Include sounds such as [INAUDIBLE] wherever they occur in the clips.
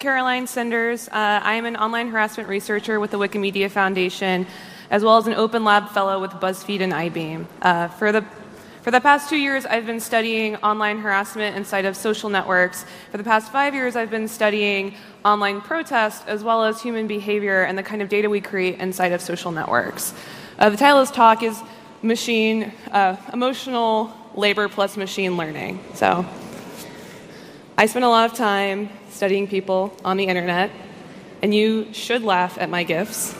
Caroline Sinders. Uh, I am an online harassment researcher with the Wikimedia Foundation, as well as an Open Lab fellow with BuzzFeed and Eyebeam. Uh, for the for the past two years, I've been studying online harassment inside of social networks. For the past five years, I've been studying online protest as well as human behavior and the kind of data we create inside of social networks. Uh, the title of this talk is Machine uh, Emotional Labor plus Machine Learning. So, I spend a lot of time studying people on the internet, and you should laugh at my gifts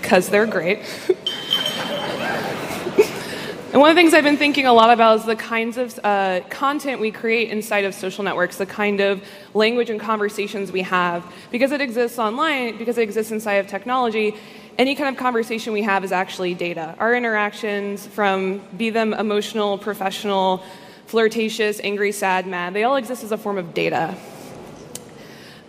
because they're great. And one of the things I've been thinking a lot about is the kinds of uh, content we create inside of social networks, the kind of language and conversations we have. Because it exists online, because it exists inside of technology, any kind of conversation we have is actually data. Our interactions, from be them emotional, professional, flirtatious, angry, sad, mad, they all exist as a form of data.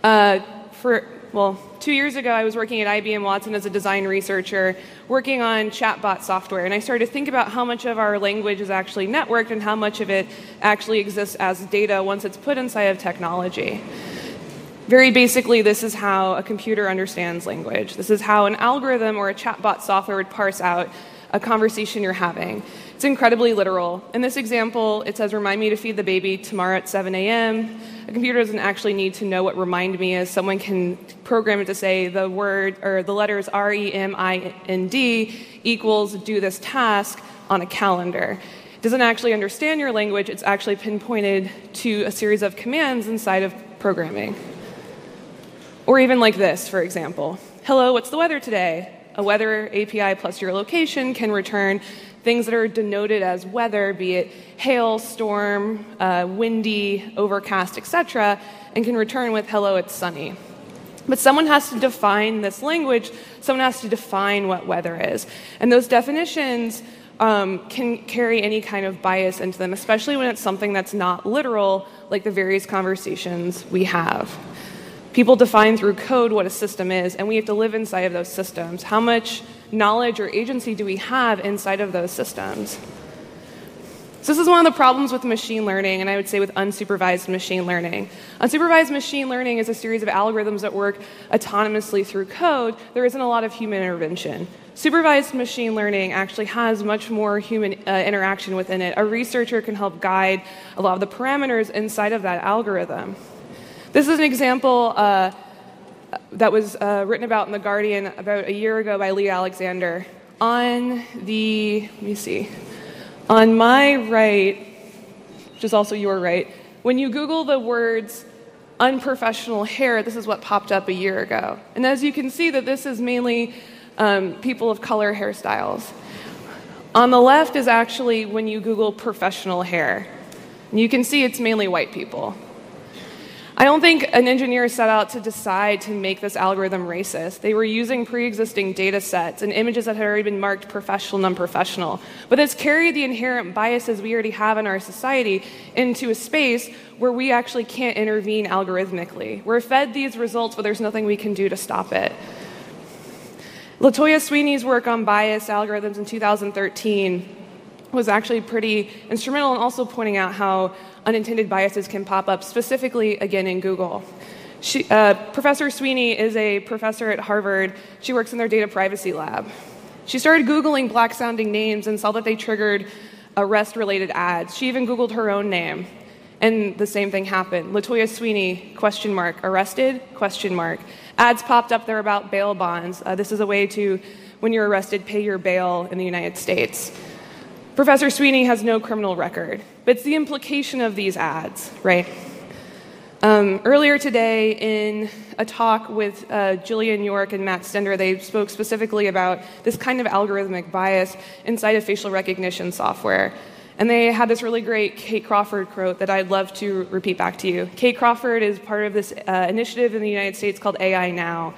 Uh, for well, two years ago, I was working at IBM Watson as a design researcher, working on chatbot software, and I started to think about how much of our language is actually networked and how much of it actually exists as data once it's put inside of technology. Very basically, this is how a computer understands language. This is how an algorithm or a chatbot software would parse out a conversation you're having. It's incredibly literal. In this example, it says, Remind me to feed the baby tomorrow at 7 a.m. A computer doesn't actually need to know what remind me is. Someone can program it to say the word or the letters R E M I N D equals do this task on a calendar. It doesn't actually understand your language, it's actually pinpointed to a series of commands inside of programming. Or even like this, for example Hello, what's the weather today? A weather API plus your location can return things that are denoted as weather, be it hail, storm, uh, windy, overcast, etc., and can return with hello, it's sunny. But someone has to define this language, someone has to define what weather is. And those definitions um, can carry any kind of bias into them, especially when it's something that's not literal, like the various conversations we have. People define through code what a system is, and we have to live inside of those systems. How much knowledge or agency do we have inside of those systems? So, this is one of the problems with machine learning, and I would say with unsupervised machine learning. Unsupervised machine learning is a series of algorithms that work autonomously through code. There isn't a lot of human intervention. Supervised machine learning actually has much more human uh, interaction within it. A researcher can help guide a lot of the parameters inside of that algorithm. This is an example. Uh, that was uh, written about in The Guardian about a year ago by Leigh Alexander. On the, let me see, on my right, which is also your right, when you Google the words unprofessional hair, this is what popped up a year ago. And as you can see, that this is mainly um, people of color hairstyles. On the left is actually when you Google professional hair. And you can see it's mainly white people. I don't think an engineer set out to decide to make this algorithm racist. They were using pre existing data sets and images that had already been marked professional and unprofessional. But it's carried the inherent biases we already have in our society into a space where we actually can't intervene algorithmically. We're fed these results, but there's nothing we can do to stop it. Latanya Sweeney's work on bias algorithms in 2013 was actually pretty instrumental in also pointing out how unintended biases can pop up, specifically again in Google. She, uh, professor Sweeney is a professor at Harvard. She works in their data privacy lab. She started Googling black sounding names and saw that they triggered arrest related ads. She even Googled her own name. And the same thing happened. Latanya Sweeney, question mark, arrested, question mark. Ads popped up there about bail bonds. Uh, this is a way to, when you're arrested, pay your bail in the United States. Professor Sweeney has no criminal record, but it's the implication of these ads, right? Um, earlier today, in a talk with uh, Jillian York and Matt Stender, they spoke specifically about this kind of algorithmic bias inside of facial recognition software. And they had this really great Kate Crawford quote that I'd love to repeat back to you. Kate Crawford is part of this uh, initiative in the United States called AI Now.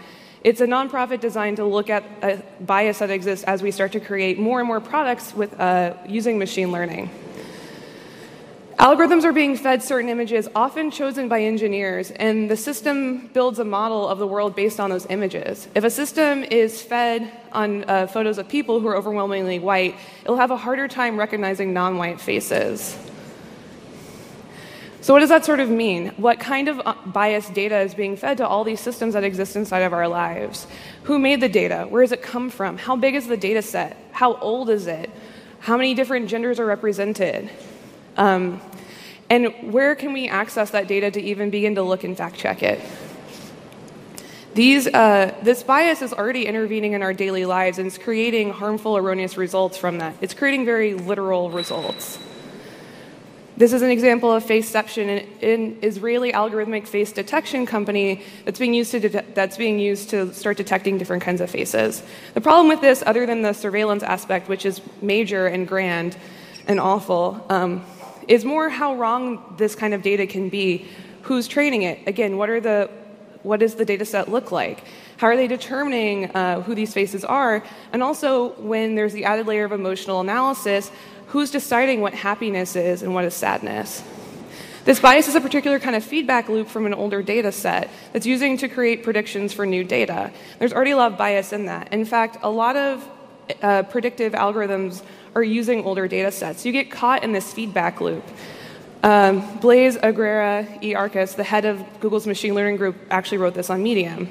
It's a nonprofit designed to look at a bias that exists as we start to create more and more products with, uh, using machine learning. Algorithms are being fed certain images, often chosen by engineers, and the system builds a model of the world based on those images. If a system is fed on uh, photos of people who are overwhelmingly white, it'll have a harder time recognizing non white faces. So, what does that sort of mean? What kind of uh, biased data is being fed to all these systems that exist inside of our lives? Who made the data? Where does it come from? How big is the data set? How old is it? How many different genders are represented? Um, and where can we access that data to even begin to look and fact check it? These, uh, this bias is already intervening in our daily lives and it's creating harmful, erroneous results from that. It's creating very literal results. This is an example of Faception, an Israeli algorithmic face detection company that's being used to de- that's being used to start detecting different kinds of faces. The problem with this, other than the surveillance aspect, which is major and grand and awful, um, is more how wrong this kind of data can be. Who's training it? Again, what are the what does the data set look like? How are they determining uh, who these faces are? And also, when there's the added layer of emotional analysis, who's deciding what happiness is and what is sadness? This bias is a particular kind of feedback loop from an older data set that's using to create predictions for new data. There's already a lot of bias in that. In fact, a lot of uh, predictive algorithms are using older data sets. You get caught in this feedback loop. Um, Blaise e Arcas, the head of Google's machine learning group, actually wrote this on Medium.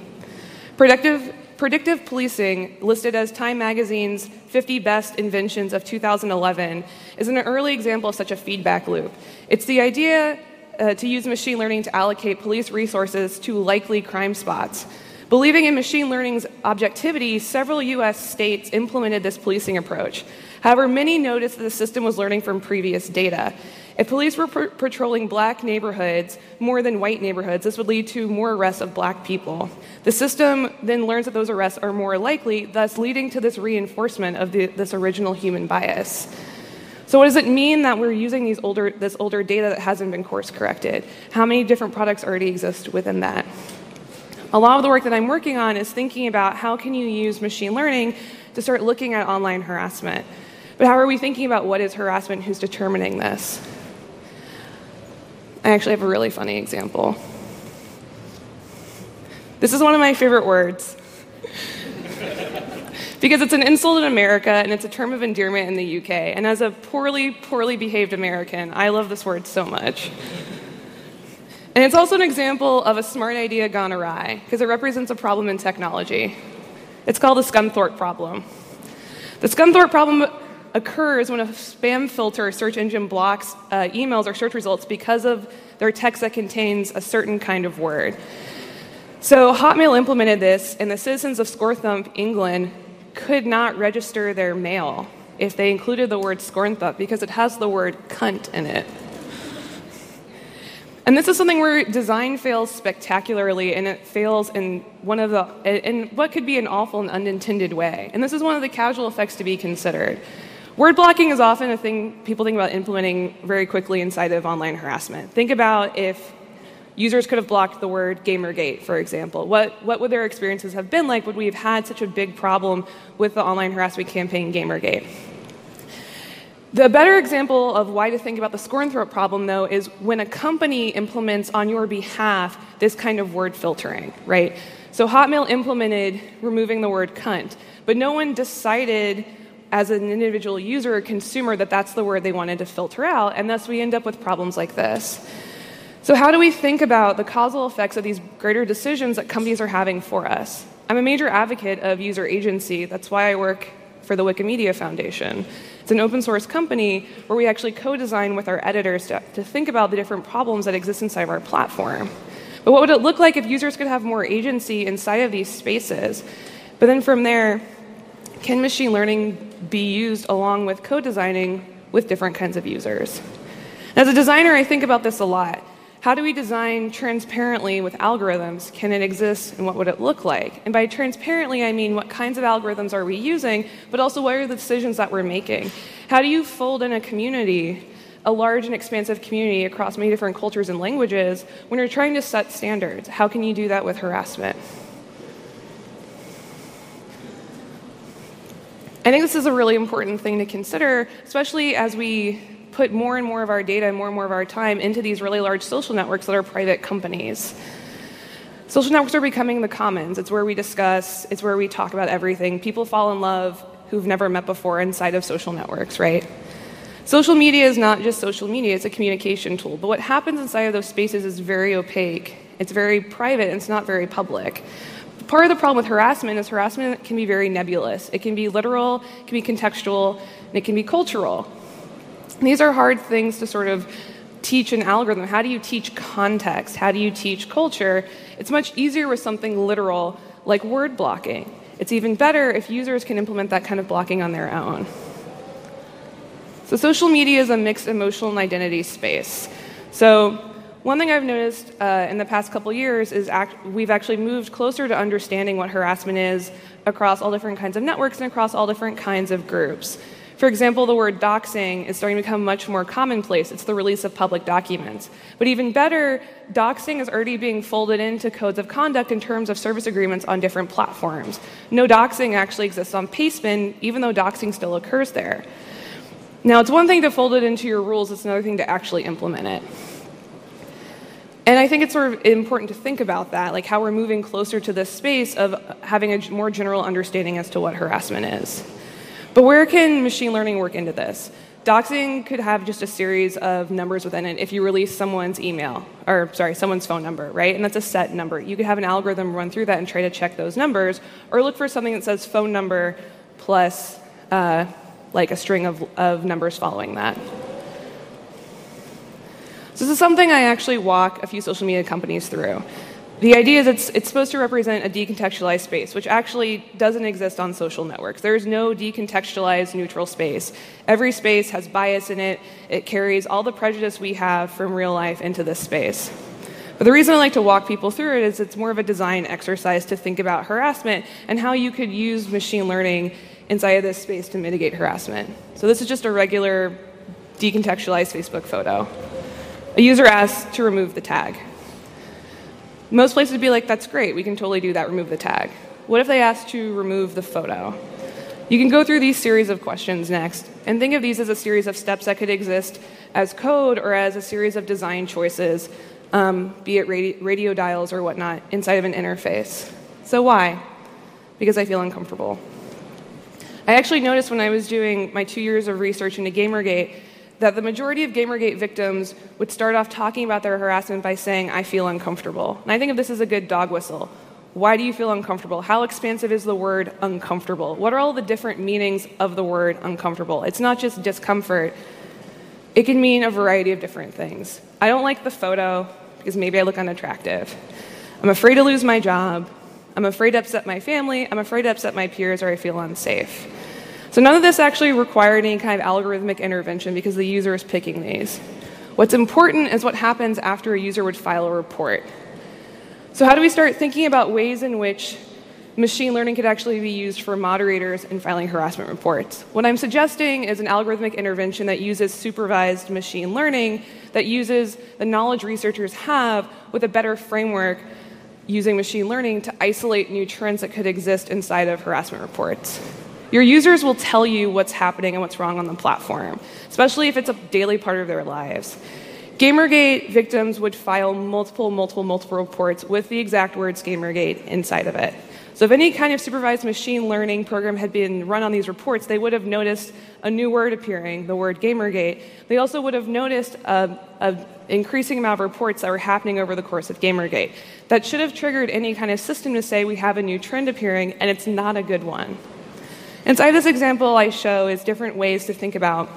Predictive, predictive policing, listed as Time Magazine's 50 Best Inventions of 2011, is an early example of such a feedback loop. It's the idea uh, to use machine learning to allocate police resources to likely crime spots. Believing in machine learning's objectivity, several US states implemented this policing approach. However, many noticed that the system was learning from previous data. If police were pr- patrolling black neighborhoods more than white neighborhoods, this would lead to more arrests of black people. The system then learns that those arrests are more likely, thus leading to this reinforcement of the, this original human bias. So, what does it mean that we're using these older, this older data that hasn't been course corrected? How many different products already exist within that? A lot of the work that I'm working on is thinking about how can you use machine learning to start looking at online harassment. But how are we thinking about what is harassment? Who's determining this? I actually have a really funny example. This is one of my favorite words. because it's an insult in America and it's a term of endearment in the UK. And as a poorly, poorly behaved American, I love this word so much. And it's also an example of a smart idea gone awry because it represents a problem in technology. It's called the Scunthorpe problem. The Scunthorpe problem occurs when a spam filter or search engine blocks uh, emails or search results because of their text that contains a certain kind of word. So Hotmail implemented this, and the citizens of Scunthorpe, England, could not register their mail if they included the word Scunthorpe because it has the word cunt in it. And this is something where design fails spectacularly, and it fails in one of the in what could be an awful and unintended way. And this is one of the casual effects to be considered. Word blocking is often a thing people think about implementing very quickly inside of online harassment. Think about if users could have blocked the word Gamergate, for example. What, what would their experiences have been like? Would we have had such a big problem with the online harassment campaign Gamergate? The better example of why to think about the Scunthorpe problem, though, is when a company implements on your behalf this kind of word filtering, right? So Hotmail implemented removing the word cunt, but no one decided as an individual user or consumer that that's the word they wanted to filter out, and thus we end up with problems like this. So, how do we think about the causal effects of these greater decisions that companies are having for us? I'm a major advocate of user agency. That's why I work for the Wikimedia Foundation. It's an open source company where we actually co design with our editors to, to think about the different problems that exist inside of our platform. But what would it look like if users could have more agency inside of these spaces? But then from there, can machine learning be used along with co designing with different kinds of users. As a designer, I think about this a lot. How do we design transparently with algorithms? Can it exist and what would it look like? And by transparently, I mean what kinds of algorithms are we using, but also what are the decisions that we're making? How do you fold in a community, a large and expansive community across many different cultures and languages, when you're trying to set standards? How can you do that with harassment? I think this is a really important thing to consider, especially as we put more and more of our data and more and more of our time into these really large social networks that are private companies. Social networks are becoming the commons. It's where we discuss, it's where we talk about everything. People fall in love who've never met before inside of social networks, right? Social media is not just social media, it's a communication tool. But what happens inside of those spaces is very opaque, it's very private, and it's not very public. Part of the problem with harassment is harassment can be very nebulous. It can be literal, it can be contextual, and it can be cultural. These are hard things to sort of teach an algorithm. How do you teach context? How do you teach culture? It's much easier with something literal like word blocking. It's even better if users can implement that kind of blocking on their own. So, social media is a mixed emotional and identity space. So, one thing I've noticed uh, in the past couple years is act- we've actually moved closer to understanding what harassment is across all different kinds of networks and across all different kinds of groups. For example, the word doxing is starting to become much more commonplace. It's the release of public documents. But even better, doxing is already being folded into codes of conduct in terms of service agreements on different platforms. No doxing actually exists on Pastebin, even though doxing still occurs there. Now, it's one thing to fold it into your rules, it's another thing to actually implement it. And I think it's sort of important to think about that, like how we're moving closer to this space of having a more general understanding as to what harassment is. But where can machine learning work into this? Doxing could have just a series of numbers within it if you release someone's email, or sorry, someone's phone number, right? And that's a set number. You could have an algorithm run through that and try to check those numbers, or look for something that says phone number plus uh, like a string of, of numbers following that. So this is something I actually walk a few social media companies through. The idea is it's, it's supposed to represent a decontextualized space, which actually doesn't exist on social networks. There is no decontextualized neutral space. Every space has bias in it, it carries all the prejudice we have from real life into this space. But the reason I like to walk people through it is it's more of a design exercise to think about harassment and how you could use machine learning inside of this space to mitigate harassment. So this is just a regular decontextualized Facebook photo. A user asks to remove the tag. Most places would be like, that's great, we can totally do that, remove the tag. What if they ask to remove the photo? You can go through these series of questions next and think of these as a series of steps that could exist as code or as a series of design choices, um, be it radio, radio dials or whatnot, inside of an interface. So, why? Because I feel uncomfortable. I actually noticed when I was doing my two years of research into Gamergate that the majority of Gamergate victims would start off talking about their harassment by saying, I feel uncomfortable. And I think of this as a good dog whistle. Why do you feel uncomfortable? How expansive is the word uncomfortable? What are all the different meanings of the word uncomfortable? It's not just discomfort, it can mean a variety of different things. I don't like the photo because maybe I look unattractive. I'm afraid to lose my job. I'm afraid to upset my family. I'm afraid to upset my peers, or I feel unsafe. So none of this actually required any kind of algorithmic intervention because the user is picking these. What's important is what happens after a user would file a report. So, how do we start thinking about ways in which machine learning could actually be used for moderators in filing harassment reports? What I'm suggesting is an algorithmic intervention that uses supervised machine learning, that uses the knowledge researchers have with a better framework using machine learning to isolate new trends that could exist inside of harassment reports. Your users will tell you what's happening and what's wrong on the platform, especially if it's a daily part of their lives. Gamergate victims would file multiple, multiple, multiple reports with the exact words Gamergate inside of it. So, if any kind of supervised machine learning program had been run on these reports, they would have noticed a new word appearing, the word Gamergate. They also would have noticed an increasing amount of reports that were happening over the course of Gamergate. That should have triggered any kind of system to say we have a new trend appearing, and it's not a good one. Inside this example, I show is different ways to think about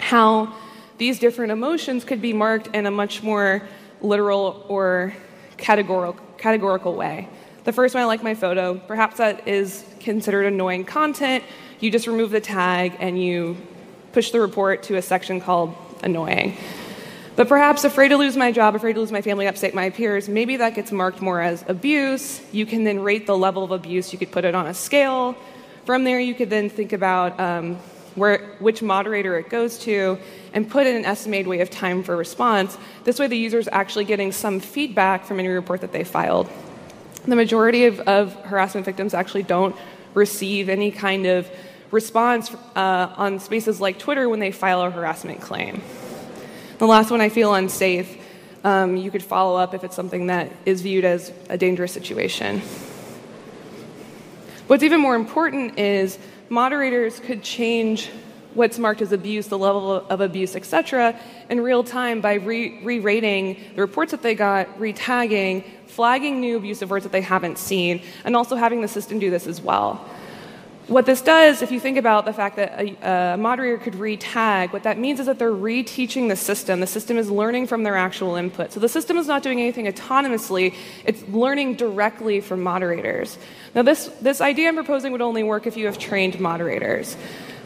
how these different emotions could be marked in a much more literal or categorical, categorical way. The first one, I like my photo. Perhaps that is considered annoying content. You just remove the tag and you push the report to a section called annoying. But perhaps afraid to lose my job, afraid to lose my family, upset my peers, maybe that gets marked more as abuse. You can then rate the level of abuse. You could put it on a scale. From there, you could then think about um, where, which moderator it goes to and put in an estimated way of time for response. This way, the user is actually getting some feedback from any report that they filed. The majority of, of harassment victims actually don't receive any kind of response uh, on spaces like Twitter when they file a harassment claim. The last one, I feel unsafe. Um, you could follow up if it's something that is viewed as a dangerous situation. What's even more important is moderators could change what's marked as abuse, the level of abuse, etc., in real time by re rating the reports that they got, retagging, flagging new abusive words that they haven't seen, and also having the system do this as well. What this does, if you think about the fact that a, a, moderator could re-tag, what that means is that they're reteaching the system. The system is learning from their actual input. So the system is not doing anything autonomously, it's learning directly from moderators. Now, this, this idea I'm proposing would only work if you have trained moderators.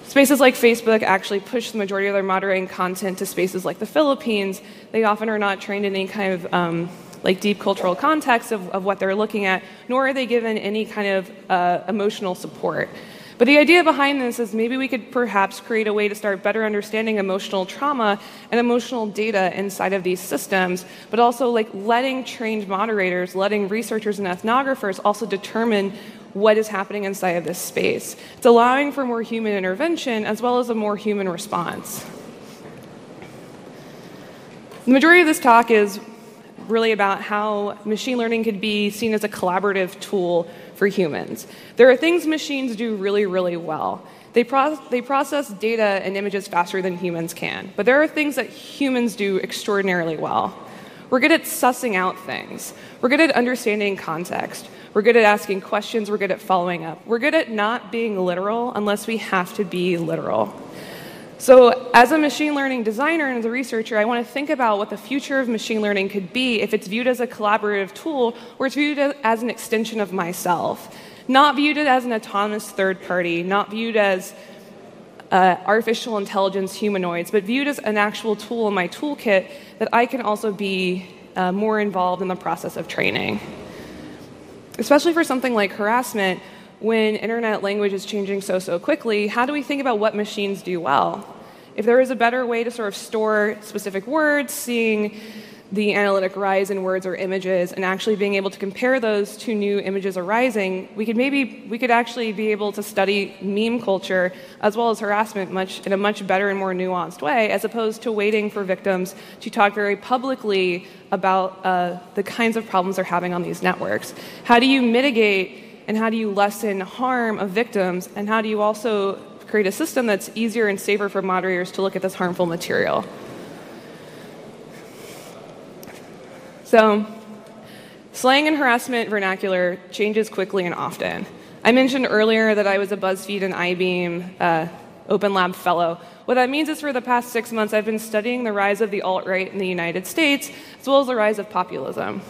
Spaces like Facebook actually push the majority of their moderating content to spaces like the Philippines. They often are not trained in any kind of um, like deep cultural context of, of what they're looking at, nor are they given any kind of uh, emotional support. But the idea behind this is maybe we could perhaps create a way to start better understanding emotional trauma and emotional data inside of these systems, but also like letting trained moderators, letting researchers and ethnographers also determine what is happening inside of this space. It's allowing for more human intervention as well as a more human response. The majority of this talk is really about how machine learning could be seen as a collaborative tool for humans. There are things machines do really, really well. They, pro- they process data and images faster than humans can, but there are things that humans do extraordinarily well. We're good at sussing out things. We're good at understanding context. We're good at asking questions. We're good at following up. We're good at not being literal unless we have to be literal. So, as a machine learning designer and as a researcher, I want to think about what the future of machine learning could be if it's viewed as a collaborative tool or it's viewed as an extension of myself. Not viewed as an autonomous third party, not viewed as uh, artificial intelligence humanoids, but viewed as an actual tool in my toolkit that I can also be uh, more involved in the process of training. Especially for something like harassment, when internet language is changing so, so quickly, how do we think about what machines do well? If there is a better way to sort of store specific words, seeing the analytic rise in words or images and actually being able to compare those to new images arising, we could maybe we could actually be able to study meme culture as well as harassment much in a much better and more nuanced way, as opposed to waiting for victims to talk very publicly about uh, the kinds of problems they're having on these networks. How do you mitigate and how do you lessen harm of victims, and how do you also create a system that's easier and safer for moderators to look at this harmful material. So, slang and harassment vernacular changes quickly and often. I mentioned earlier that I was a BuzzFeed and Eyebeam uh, Open Lab Fellow. What that means is for the past six months, I've been studying the rise of the alt right in the United States, as well as the rise of populism.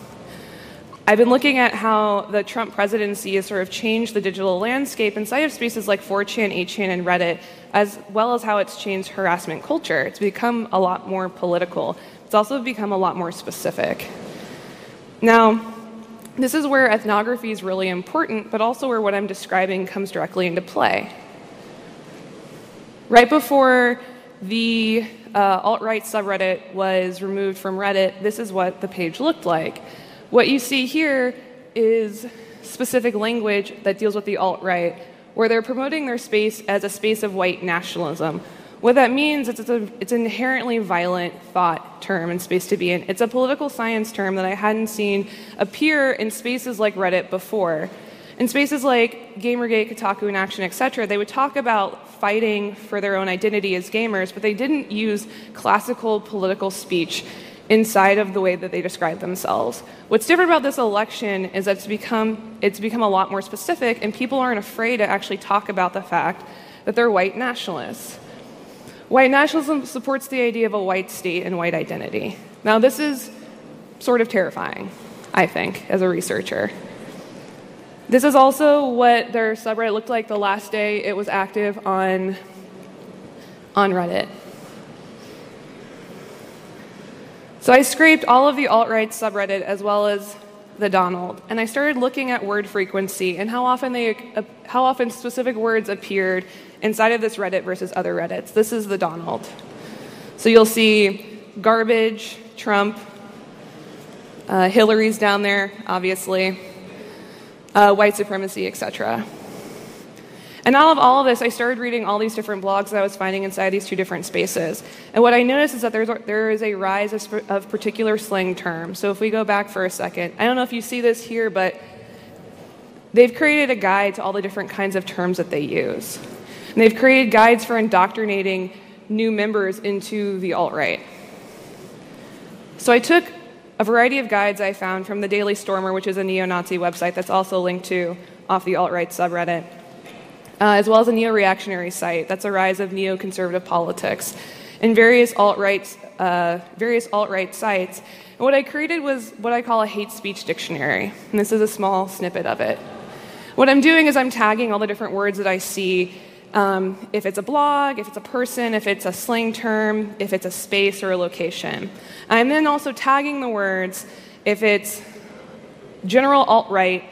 I've been looking at how the Trump presidency has sort of changed the digital landscape inside of spaces like 4chan, 8chan, and Reddit, as well as how it's changed harassment culture. It's become a lot more political. It's also become a lot more specific. Now, this is where ethnography is really important, but also where what I'm describing comes directly into play. Right before the uh, alt right subreddit was removed from Reddit, this is what the page looked like. What you see here is specific language that deals with the alt right, where they're promoting their space as a space of white nationalism. What that means is it's, it's an inherently violent thought term and space to be in. It's a political science term that I hadn't seen appear in spaces like Reddit before. In spaces like Gamergate, KotakuInAction, etc., they would talk about fighting for their own identity as gamers, but they didn't use classical political speech inside of the way that they describe themselves. What's different about this election is that it's become, it's become a lot more specific, and people aren't afraid to actually talk about the fact that they're white nationalists. White nationalism supports the idea of a white state and white identity. Now, this is sort of terrifying, I think, as a researcher. This is also what their subreddit looked like the last day it was active on, on Reddit. So I scraped all of the alt right subreddit as well as the Donald, and I started looking at word frequency and how often they uh, how often specific words appeared inside of this Reddit versus other Reddits. This is the Donald. So you'll see garbage, Trump, uh, Hillary's down there, obviously, uh, white supremacy, etc. And out of all of this, I started reading all these different blogs that I was finding inside these two different spaces. And what I noticed is that there's, there is a rise of, of particular slang terms. So if we go back for a second, I don't know if you see this here, but they've created a guide to all the different kinds of terms that they use. And they've created guides for indoctrinating new members into the alt right. So I took a variety of guides I found from the Daily Stormer, which is a neo Nazi website that's also linked to off the alt right subreddit, uh, as well as a neo reactionary site that's a rise of neoconservative politics, and various alt right uh, various alt right sites. And what I created was what I call a hate speech dictionary, and this is a small snippet of it. What I'm doing is I'm tagging all the different words that I see um, if it's a blog, if it's a person, if it's a slang term, if it's a space or a location. I'm then also tagging the words if it's general alt right,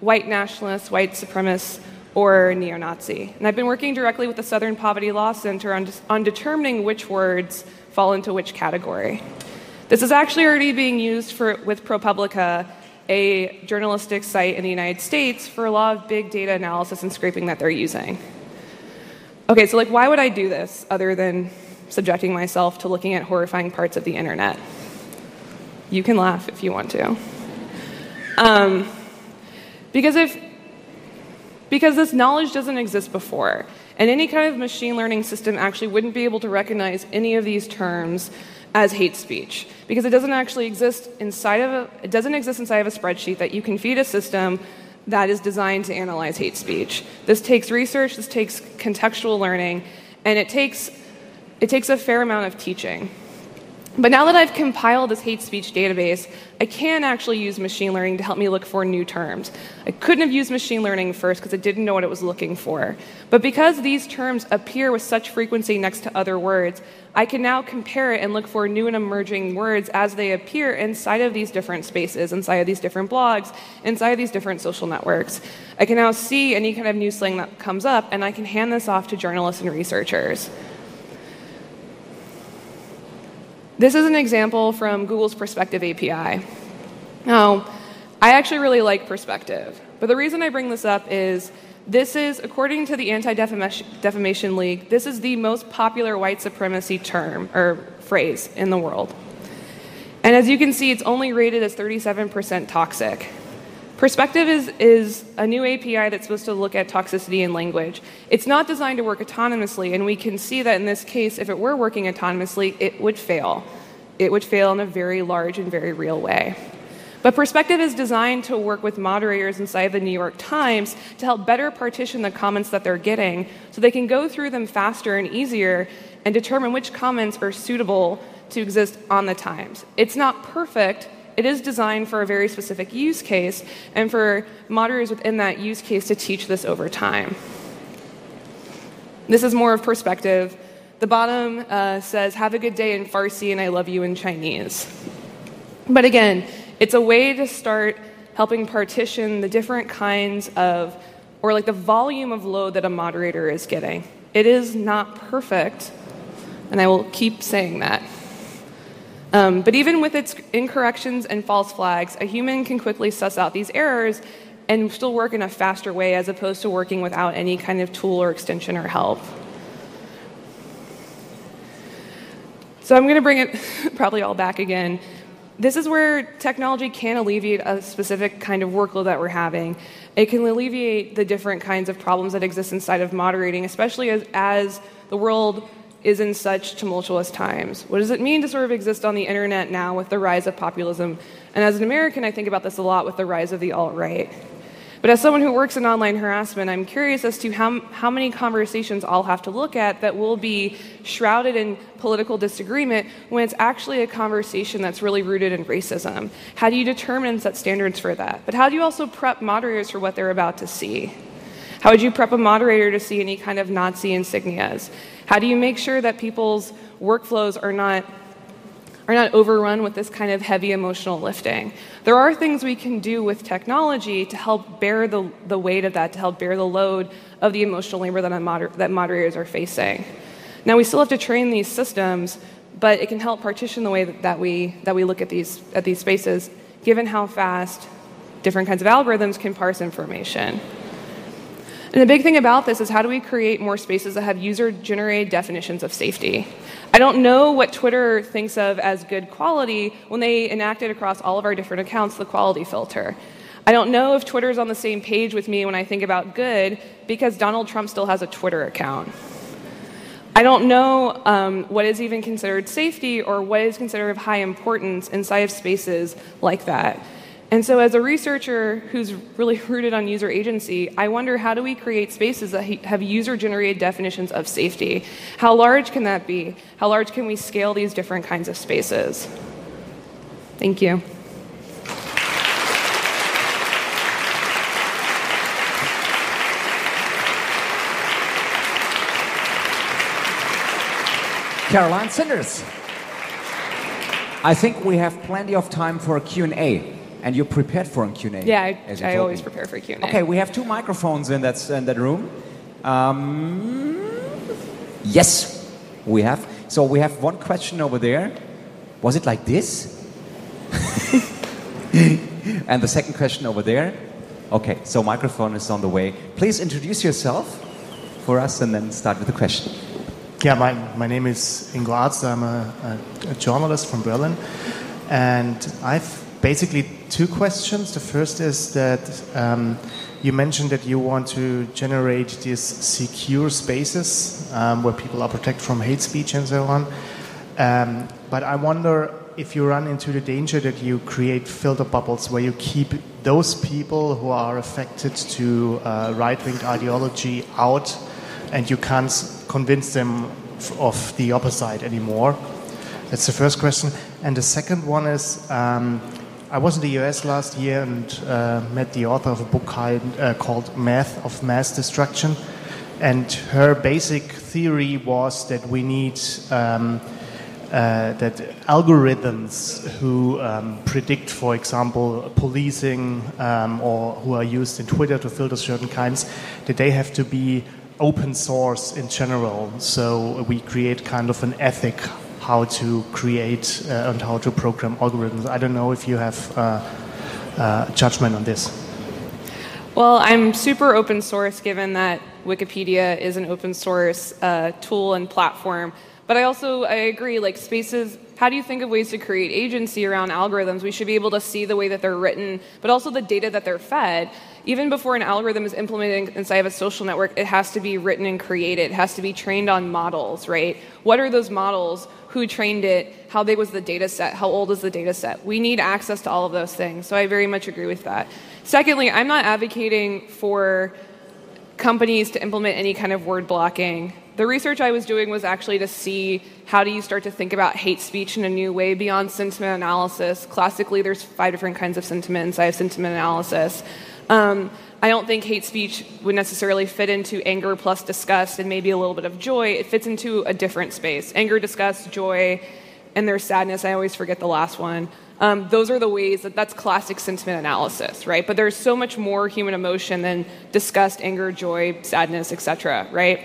white nationalist, white supremacist, or neo Nazi. And I've been working directly with the Southern Poverty Law Center on, on determining which words fall into which category. This is actually already being used for, with ProPublica, a journalistic site in the United States, for a lot of big data analysis and scraping that they're using. Okay, so like, why would I do this other than subjecting myself to looking at horrifying parts of the internet? You can laugh if you want to. Um, because if because this knowledge doesn't exist before, and any kind of machine learning system actually wouldn't be able to recognize any of these terms as hate speech because it doesn't actually exist inside of a it doesn't exist inside of a spreadsheet that you can feed a system that is designed to analyze hate speech. This takes research, this takes contextual learning, and it takes, it takes a fair amount of teaching. But now that I've compiled this hate speech database, I can actually use machine learning to help me look for new terms. I couldn't have used machine learning first because I didn't know what it was looking for. But because these terms appear with such frequency next to other words, I can now compare it and look for new and emerging words as they appear inside of these different spaces, inside of these different blogs, inside of these different social networks. I can now see any kind of new slang that comes up, and I can hand this off to journalists and researchers. This is an example from Google's Perspective API. Now, I actually really like Perspective, but the reason I bring this up is this is, according to the Anti Defamation League, this is the most popular white supremacy term or phrase in the world. And as you can see, it's only rated as 37% toxic. Perspective is, is a new API that's supposed to look at toxicity in language. It's not designed to work autonomously, and we can see that in this case, if it were working autonomously, it would fail. It would fail in a very large and very real way. But Perspective is designed to work with moderators inside the New York Times to help better partition the comments that they're getting so they can go through them faster and easier and determine which comments are suitable to exist on the Times. It's not perfect, it is designed for a very specific use case and for moderators within that use case to teach this over time. This is more of perspective. The bottom uh, says, Have a good day in Farsi and I love you in Chinese. But again, it's a way to start helping partition the different kinds of, or like the volume of load that a moderator is getting. It is not perfect, and I will keep saying that. Um, but even with its incorrections and false flags, a human can quickly suss out these errors and still work in a faster way as opposed to working without any kind of tool or extension or help. So I'm going to bring it [LAUGHS] probably all back again. This is where technology can alleviate a specific kind of workload that we're having. It can alleviate the different kinds of problems that exist inside of moderating, especially as, as the world is in such tumultuous times? What does it mean to sort of exist on the internet now with the rise of populism? And as an American, I think about this a lot with the rise of the alt right. But as someone who works in online harassment, I'm curious as to how, how many conversations I'll have to look at that will be shrouded in political disagreement when it's actually a conversation that's really rooted in racism. How do you determine and set standards for that? But how do you also prep moderators for what they're about to see? How would you prep a moderator to see any kind of Nazi insignias? How do you make sure that people's workflows are not are not overrun with this kind of heavy emotional lifting. There are things we can do with technology to help bear the, the weight of that, to help bear the load of the emotional labor that, moder- that moderators are facing. Now, we still have to train these systems, but it can help partition the way that, that, we, that we look at these, at these spaces, given how fast different kinds of algorithms can parse information. And the big thing about this is how do we create more spaces that have user generated definitions of safety? I don't know what Twitter thinks of as good quality when they enacted across all of our different accounts the quality filter. I don't know if Twitter's on the same page with me when I think about good because Donald Trump still has a Twitter account. I don't know um, what is even considered safety or what is considered of high importance inside of spaces like that. And so, as a researcher who's really [LAUGHS] rooted on user agency, I wonder how do we create spaces that have user generated definitions of safety? How large can that be? How large can we scale these different kinds of spaces? Thank you. Caroline Sinders. I think we have plenty of time for a Q&A. And you're prepared for a Q&A? Yeah, I, I always me. prepare for a Q&A. Okay, we have two microphones in that, in that room. Um, yes, we have. So we have one question over there. Was it like this? [LAUGHS] and the second question over there. Okay, so microphone is on the way. Please introduce yourself for us and then start with the question. Yeah, my, my name is Ingo Arzt. I'm a, a, a, journalist from Berlin. And I've basically two questions. The first is that um, you mentioned that you want to generate these secure spaces um, where people are protected from hate speech and so on. Um, but I wonder if you run into the danger that you create filter bubbles where you keep those people who are affected to uh, right wing ideology out and you can't convince them of the opposite anymore? That's the first question. And the second one is um, I was in the US last year and uh, met the author of a book uh, called Math of Mass Destruction. And her basic theory was that we need um, uh, that algorithms who um, predict, for example, policing um, or who are used in Twitter to filter certain kinds, that they have to be open source in general. So we create kind of an ethic how to create uh, and how to program algorithms. I don't know if you have uh, uh, judgment on this. Well, I'm super open source given that Wikipedia is an open source uh, tool and platform. But I also I agree like spaces how do you think of ways to create agency around algorithms? We should be able to see the way that they're written, but also the data that they're fed even before an algorithm is implemented inside of a social network, it has to be written and created. It has to be trained on models, right? What are those models? Who trained it? How big was the data set? How old is the data set? We need access to all of those things. So I very much agree with that. Secondly, I'm not advocating for companies to implement any kind of word blocking. The research I was doing was actually to see how do you start to think about hate speech in a new way beyond sentiment analysis. Classically, there's five different kinds of sentiments. I have sentiment analysis. Um, I don't think hate speech would necessarily fit into anger plus disgust and maybe a little bit of joy. It fits into a different space. Anger, disgust, joy, and there's sadness. I always forget the last one. Um, those are the ways that that's classic sentiment analysis, right? But there's so much more human emotion than disgust, anger, joy, sadness, etc., right?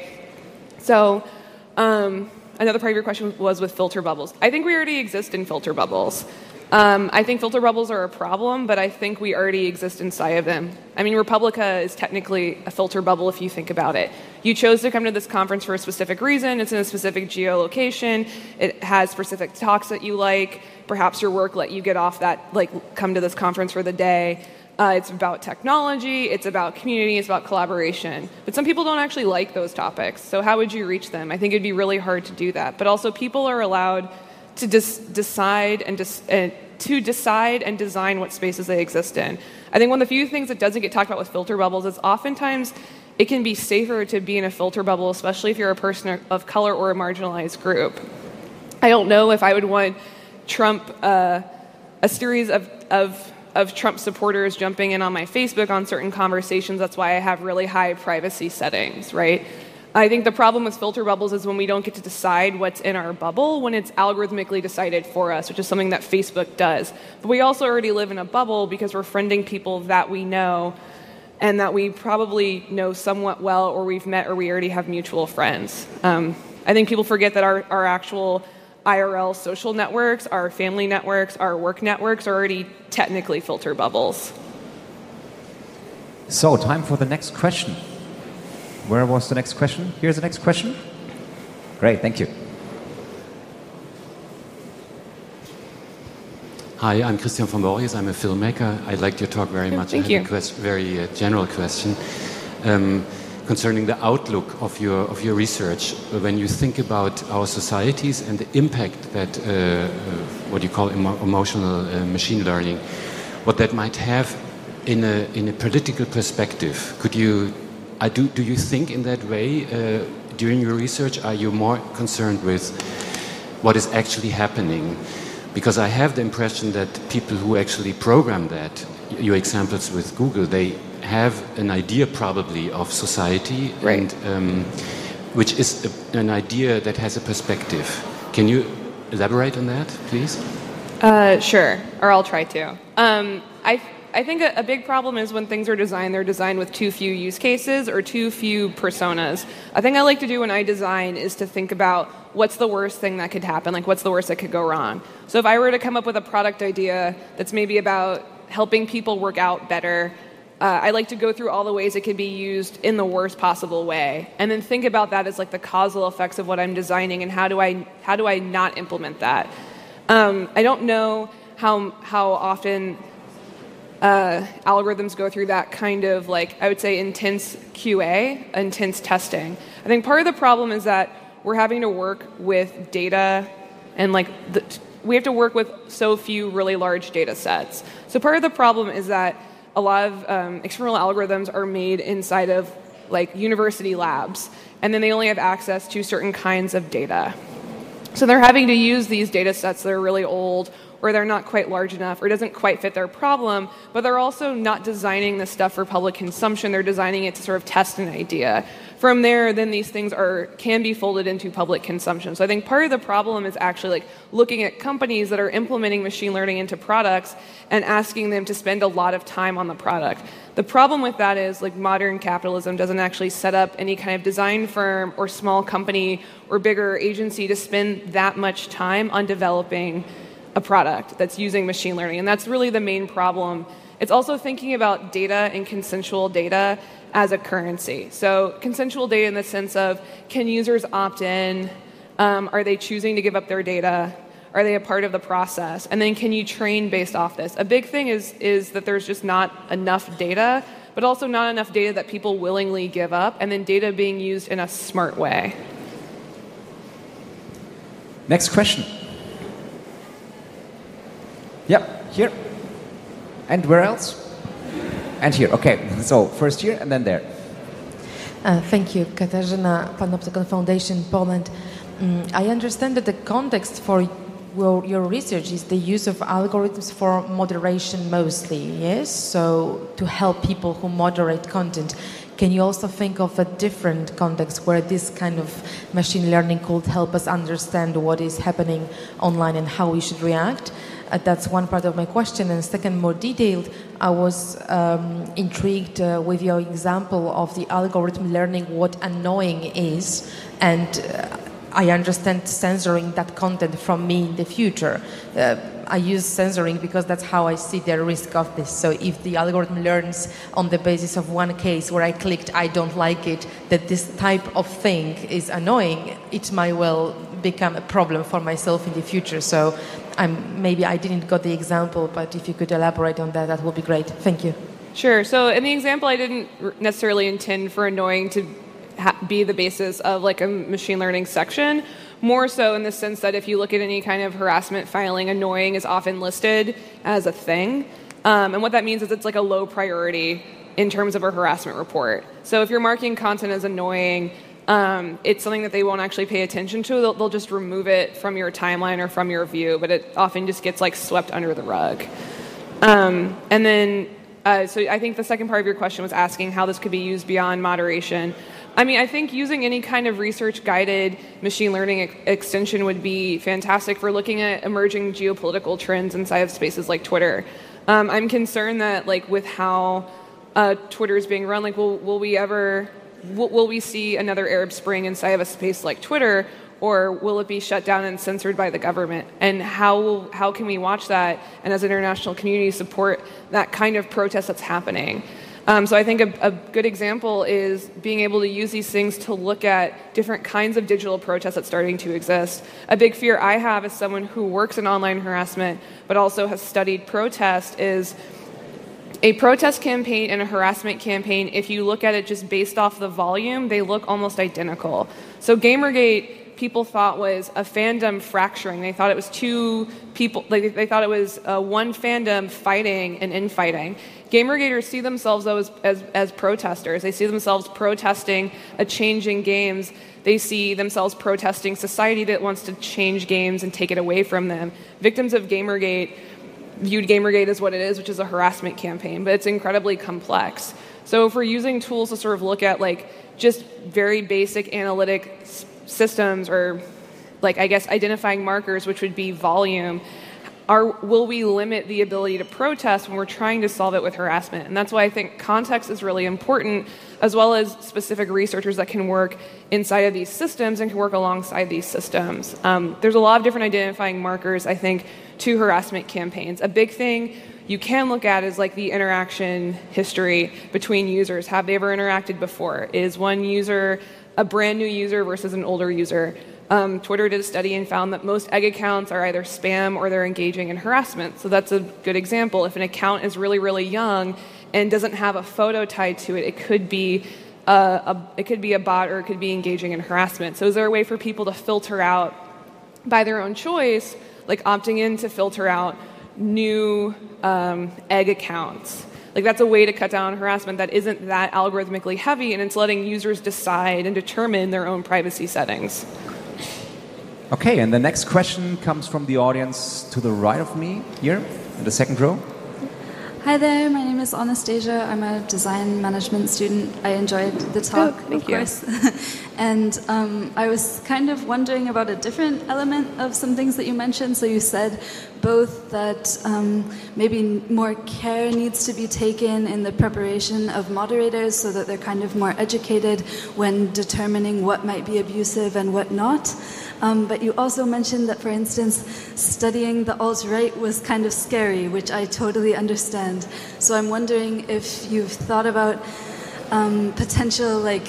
So, um, another part of your question was with filter bubbles. I think we already exist in filter bubbles. Um, I think filter bubbles are a problem, but I think we already exist inside of them. I mean, re:publica is technically a filter bubble if you think about it. You chose to come to this conference for a specific reason, it's in a specific geolocation, it has specific talks that you like, perhaps your work let you get off that, like, come to this conference for the day. Uh, it's about technology, it's about community, it's about collaboration. But some people don't actually like those topics, so how would you reach them? I think it'd be really hard to do that. But also, people are allowed to dis- decide and dis- uh, to decide and design what spaces they exist in. I think one of the few things that doesn't get talked about with filter bubbles is oftentimes it can be safer to be in a filter bubble, especially if you're a person of color or a marginalized group. I don't know if I would want Trump, uh, a series of, of, of Trump supporters jumping in on my Facebook on certain conversations. That's why I have really high privacy settings, right? I think the problem with filter bubbles is when we don't get to decide what's in our bubble when it's algorithmically decided for us, which is something that Facebook does. But we also already live in a bubble because we're friending people that we know and that we probably know somewhat well or we've met or we already have mutual friends. Um, I think people forget that our, our actual IRL social networks, our family networks, our work networks are already technically filter bubbles. So, time for the next question. Where was the next question? Here's the next question. Great, thank you. Hi, Hi, I'm Christian von Borries. I'm a filmmaker. I liked your talk very much. Thank I you. have a quest- very uh, general question um, concerning the outlook of your of your research. Uh, When you think about our societies and the impact that uh, uh, what you call emo- emotional uh, machine learning, what that might have in a in a political perspective, could you? I do. Do you think in that way uh, during your research? Are you more concerned with what is actually happening. Because I have the impression that people who actually program that, your examples with Google, they have an idea probably of society, Right. and um, which is a, an idea that has a perspective. Can you elaborate on that, please? Uh, sure, or I'll try to. Um, I, I think a, a big problem is when things are designed, they're designed with too few use cases or too few personas. A thing I like to do when I design is to think about what's the worst thing that could happen, like what's the worst that could go wrong. So if I were to come up with a product idea that's maybe about helping people work out better, uh, I like to go through all the ways it could be used in the worst possible way, and then think about that as like the causal effects of what I'm designing, and how do I how do I not implement that? Um, I don't know how how often uh, algorithms go through that kind of like I would say intense QA, intense testing. I think part of the problem is that we're having to work with data and like the, we have to work with so few really large data sets. So part of the problem is that a lot of um, algorithms are made inside of like university labs, and then they only have access to certain kinds of data. So they're having to use these data sets that are really old or they're not quite large enough or doesn't quite fit their problem, but they're also not designing this stuff for public consumption. They're designing it to sort of test an idea. From there, then these things are can be folded into public consumption. So I think part of the problem is actually like looking at companies that are implementing machine learning into products and asking them to spend a lot of time on the product. The problem with that is like modern capitalism doesn't actually set up any kind of design firm or small company or bigger agency to spend that much time on developing a product that's using machine learning. And that's really the main problem. It's also thinking about data and consensual data as a currency. So, consensual data in the sense of can users opt in? Um, are they choosing to give up their data? Are they a part of the process? And then can you train based off this? A big thing is, is that there's just not enough data, but also not enough data that people willingly give up, and then data being used in a smart way. Next question. Yep, here. And where else? And here. Okay, so first here and then there. Uh, thank you, Katarzyna, Panoptykon Foundation, Poland. Mm, I understand that the context for your, your research is the use of algorithms for moderation mostly, yes? So to help people who moderate content. Can you also think of a different context where this kind of machine learning could help us understand what is happening online and how we should react? Uh, that's one part of my question. And second, more detailed, I was um, intrigued uh, with your example of the algorithm learning what annoying is, and uh, I understand censoring that content from me in the future. Uh, I use censoring because that's how I see the risk of this. So if the algorithm learns on the basis of one case where I clicked I don't like it, that this type of thing is annoying, it might well become a problem for myself in the future. So I'm, maybe I didn't got the example, but if you could elaborate on that, that would be great. Thank you. Sure. So in the example, I didn't necessarily intend for annoying to ha- be the basis of like a machine learning section. More so in the sense that if you look at any kind of harassment filing, annoying is often listed as a thing. Um, and what that means is it's like a low priority in terms of a harassment report. So if you're marking content as annoying, um, it's something that they won't actually pay attention to. They'll, they'll just remove it from your timeline or from your view, but it often just gets like swept under the rug. Um, and then, uh, so I think the second part of your question was asking how this could be used beyond moderation. I mean, I think using any kind of research guided machine learning ex- extension would be fantastic for looking at emerging geopolitical trends inside of spaces like Twitter. Um, I'm concerned that, like, with how uh, Twitter is being run, like, will, will we ever, will, we see another Arab Spring inside of a space like Twitter, or will it be shut down and censored by the government? And how how can we watch that and as an international community support that kind of protest that's happening? Um, so I think a, a, good example is being able to use these things to look at different kinds of digital protests that's starting to exist. A big fear I have as someone who works in online harassment but also has studied protest is a protest campaign and a harassment campaign, if you look at it just based off the volume, they look almost identical. So Gamergate people thought was a fandom fracturing. They thought it was two people, like they thought it was uh, one fandom fighting and infighting. Gamergaters see themselves though as, as, as protesters. They see themselves protesting a change in games. They see themselves protesting society that wants to change games and take it away from them. Victims of Gamergate viewed Gamergate as what it is, which is a harassment campaign, but it's incredibly complex. So if we're using tools to sort of look at like just very basic analytic systems or like I guess identifying markers, which would be volume, are, will we limit the ability to protest when we're trying to solve it with harassment? And that's why I think context is really important, as well as specific researchers that can work inside of these systems and can work alongside these systems. Um, there's a lot of different identifying markers, I think, to harassment campaigns. A big thing you can look at is like the interaction history between users. Have they ever interacted before? Is one user a brand new user versus an older user? Um, Twitter did a study and found that most egg accounts are either spam or they're engaging in harassment. So that's a good example. If an account is really, really young and doesn't have a photo tied to it, it could be a, a, it could be a bot or it could be engaging in harassment. So is there a way for people to filter out by their own choice, like opting in to filter out new um, egg accounts? Like that's a way to cut down harassment that isn't that algorithmically heavy, and it's letting users decide and determine their own privacy settings. Okay, and the next question comes from the audience to the right of me here in the second row. Hi there, my name is Anastasia. I'm a design management student. I enjoyed the talk, oh, of course. [LAUGHS] and um, I was kind of wondering about a different element of some things that you mentioned. So you said both that um, maybe more care needs to be taken in the preparation of moderators so that they're kind of more educated when determining what might be abusive and what not. Um, but you also mentioned that, for instance, studying the alt right was kind of scary, which I totally understand. So I'm wondering if you've thought about um, potential like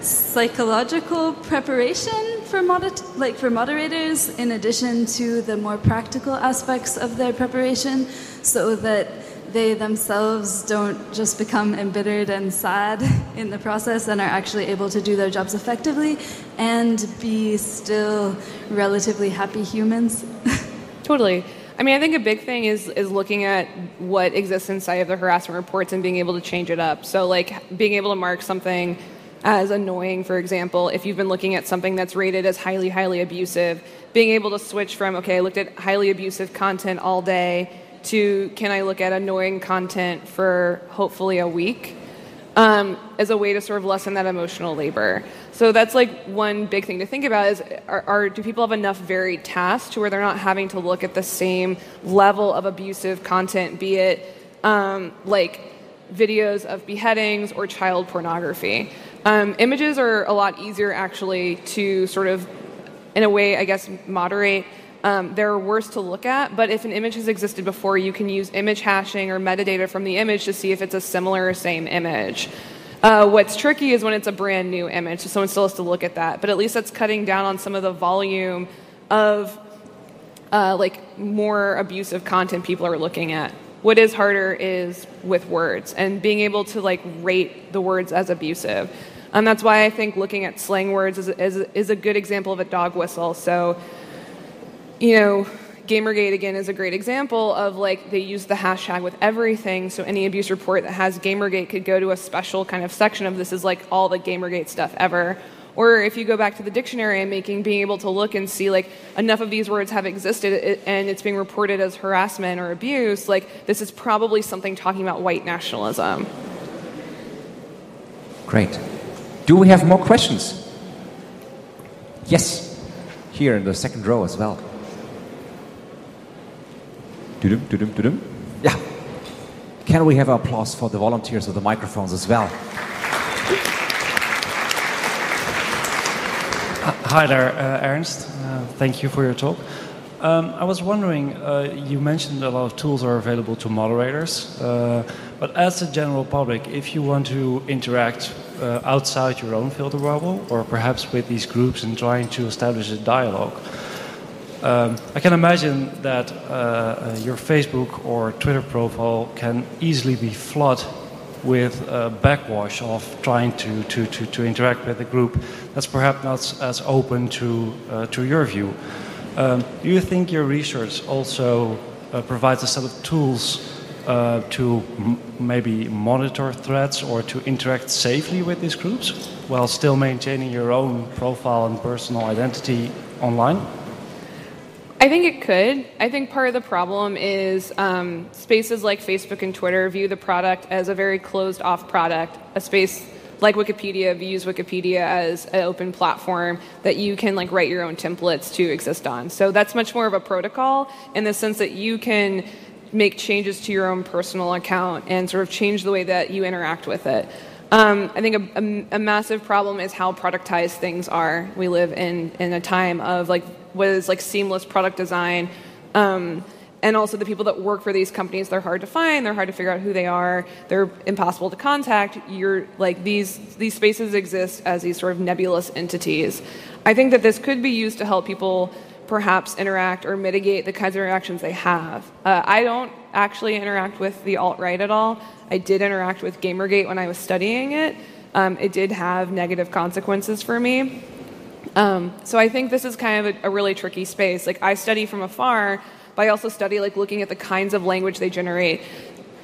psychological preparation for moder- like for moderators in addition to the more practical aspects of their preparation so that they themselves don't just become embittered and sad [LAUGHS] in the process and are actually able to do their jobs effectively and be still relatively happy humans. [LAUGHS] totally. I mean, I think a big thing is is looking at what exists inside of the harassment reports and being able to change it up. So, like being able to mark something as annoying, for example, if you've been looking at something that's rated as highly, highly abusive, being able to switch from okay, I looked at highly abusive content all day to can I look at annoying content for hopefully a week um, as a way to sort of lessen that emotional labor. So that's like one big thing to think about is are, are, do people have enough varied tasks to where they're not having to look at the same level of abusive content, be it um, like videos of beheadings or child pornography. Um, images are a lot easier actually to sort of, in a way, I guess, moderate um, they're worse to look at, but if an image has existed before, you can use image hashing or metadata from the image to see if it's a similar or same image. Uh, what's tricky is when it's a brand new image, so someone still has to look at that. But at least that's cutting down on some of the volume of uh, like more abusive content people are looking at. What is harder is with words and being able to like rate the words as abusive. And that's why I think looking at slang words is, is, is a good example of a dog whistle. So you know, Gamergate again is a great example of like they use the hashtag with everything. So any abuse report that has Gamergate could go to a special kind of section of this is like all the Gamergate stuff ever. Or if you go back to the dictionary I'm making, being able to look and see like enough of these words have existed and it's being reported as harassment or abuse, like this is probably something talking about white nationalism. Great. Do we have more questions? Yes, here in the second row as well. Dudum, dudum, dudum. Yeah. Can we have applause for the volunteers of the microphones as well? Hi there, uh, Ernst. Uh, thank you for your talk. Um, I was wondering, uh, you mentioned a lot of tools are available to moderators, uh, but as a general public, if you want to interact uh, outside your own filter bubble, or perhaps with these groups and trying to establish a dialogue, um, I can imagine that uh, uh, your Facebook or Twitter profile can easily be flooded with a backwash of trying to, to, to, to interact with a group that's perhaps not as open to, uh, to your view. Um, do you think your research also uh, provides a set of tools uh, to maybe monitor threats or to interact safely with these groups while still maintaining your own profile and personal identity online? I think it could. I think part of the problem is um, spaces like Facebook and Twitter view the product as a very closed off product, a space like Wikipedia views Wikipedia as an open platform that you can like write your own templates to exist on. So that's much more of a protocol in the sense that you can make changes to your own personal account and sort of change the way that you interact with it. Um, I think a, a, a, massive problem is how productized things are. We live in, in a time of like what is like seamless product design. Um, and also the people that work for these companies they're hard to find they're hard to figure out who they are they're impossible to contact. You're like these these spaces exist as these sort of nebulous entities. I think that this could be used to help people perhaps interact or mitigate the kinds of interactions they have. Uh, i don't actually interact with the alt-right at all. I did interact with gamergate when i was studying it. Um, it did have negative consequences for me um, so i think this is kind of a, a really tricky space like i study from afar but I also study like looking at the kinds of language they generate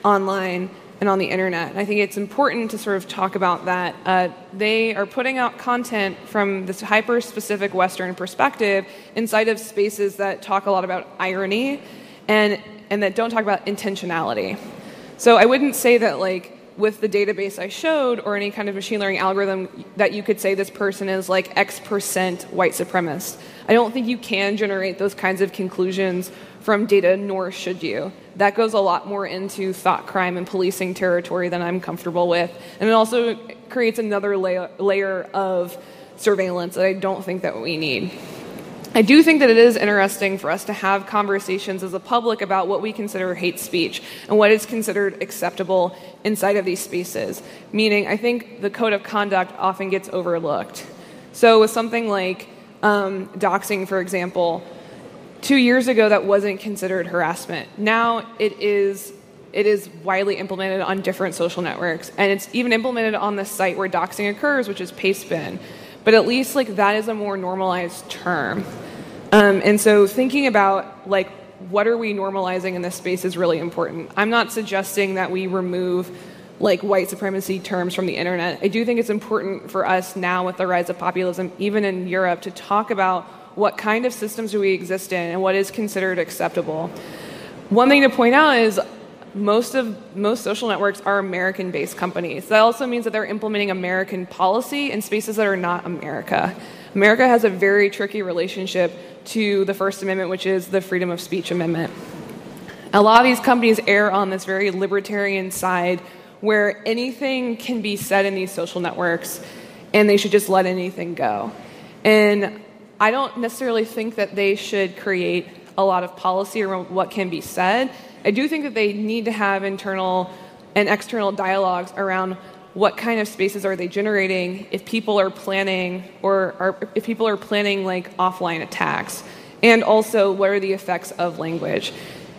online and on the internet. And I think it's important to sort of talk about that. Uh, they are putting out content from this hyper specific Western perspective inside of spaces that talk a lot about irony and, and that don't talk about intentionality. So I wouldn't say that, like, with the database I showed or any kind of machine learning algorithm, that you could say this person is like X percent white supremacist. I don't think you can generate those kinds of conclusions from data, nor should you. That goes a lot more into thought crime and policing territory than I'm comfortable with. And it also creates another layer, layer of surveillance that I don't think that we need. I do think that it is interesting for us to have conversations as a public about what we consider hate speech and what is considered acceptable inside of these spaces. Meaning, I think the code of conduct often gets overlooked. So, with something like um, doxing, for example, two years ago that wasn't considered harassment. Now it is it is widely implemented on different social networks and it's even implemented on the site where doxing occurs which is pastebin but at least like that is a more normalized term um, and so thinking about like what are we normalizing in this space is really important i'm not suggesting that we remove like white supremacy terms from the internet i do think it's important for us now with the rise of populism even in europe to talk about what kind of systems do we exist in and what is considered acceptable. One thing to point out is most of most social networks are American based companies. That also means that they're implementing American policy in spaces that are not America. America has a very tricky relationship to the First Amendment, which is the freedom of speech amendment. A lot of these companies err on this very libertarian side where anything can be said in these social networks and they should just let anything go. And I don't necessarily think that they should create a lot of policy around what can be said. I do think that they need to have internal and external dialogues around what kind of spaces are they generating if people are planning or are, if people are planning like offline attacks and also what are the effects of language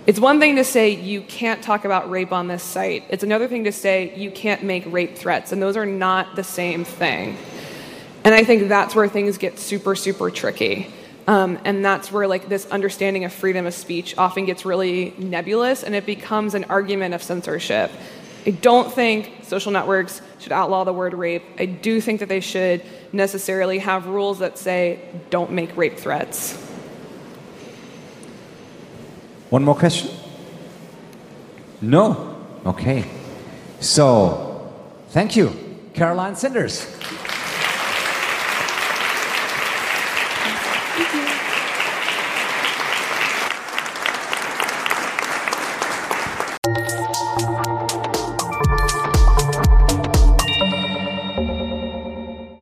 it's one thing to say you can't talk about rape on this site it's another thing to say you can't make rape threats and those are not the same thing and I think that's where things get super, super tricky. Um, and that's where like this understanding of freedom of speech often gets really nebulous and it becomes an argument of censorship. I don't think social networks should outlaw the word rape. I do think that they should necessarily have rules that say don't make rape threats. One more question? No? Okay. So, thank you, Caroline Sinders.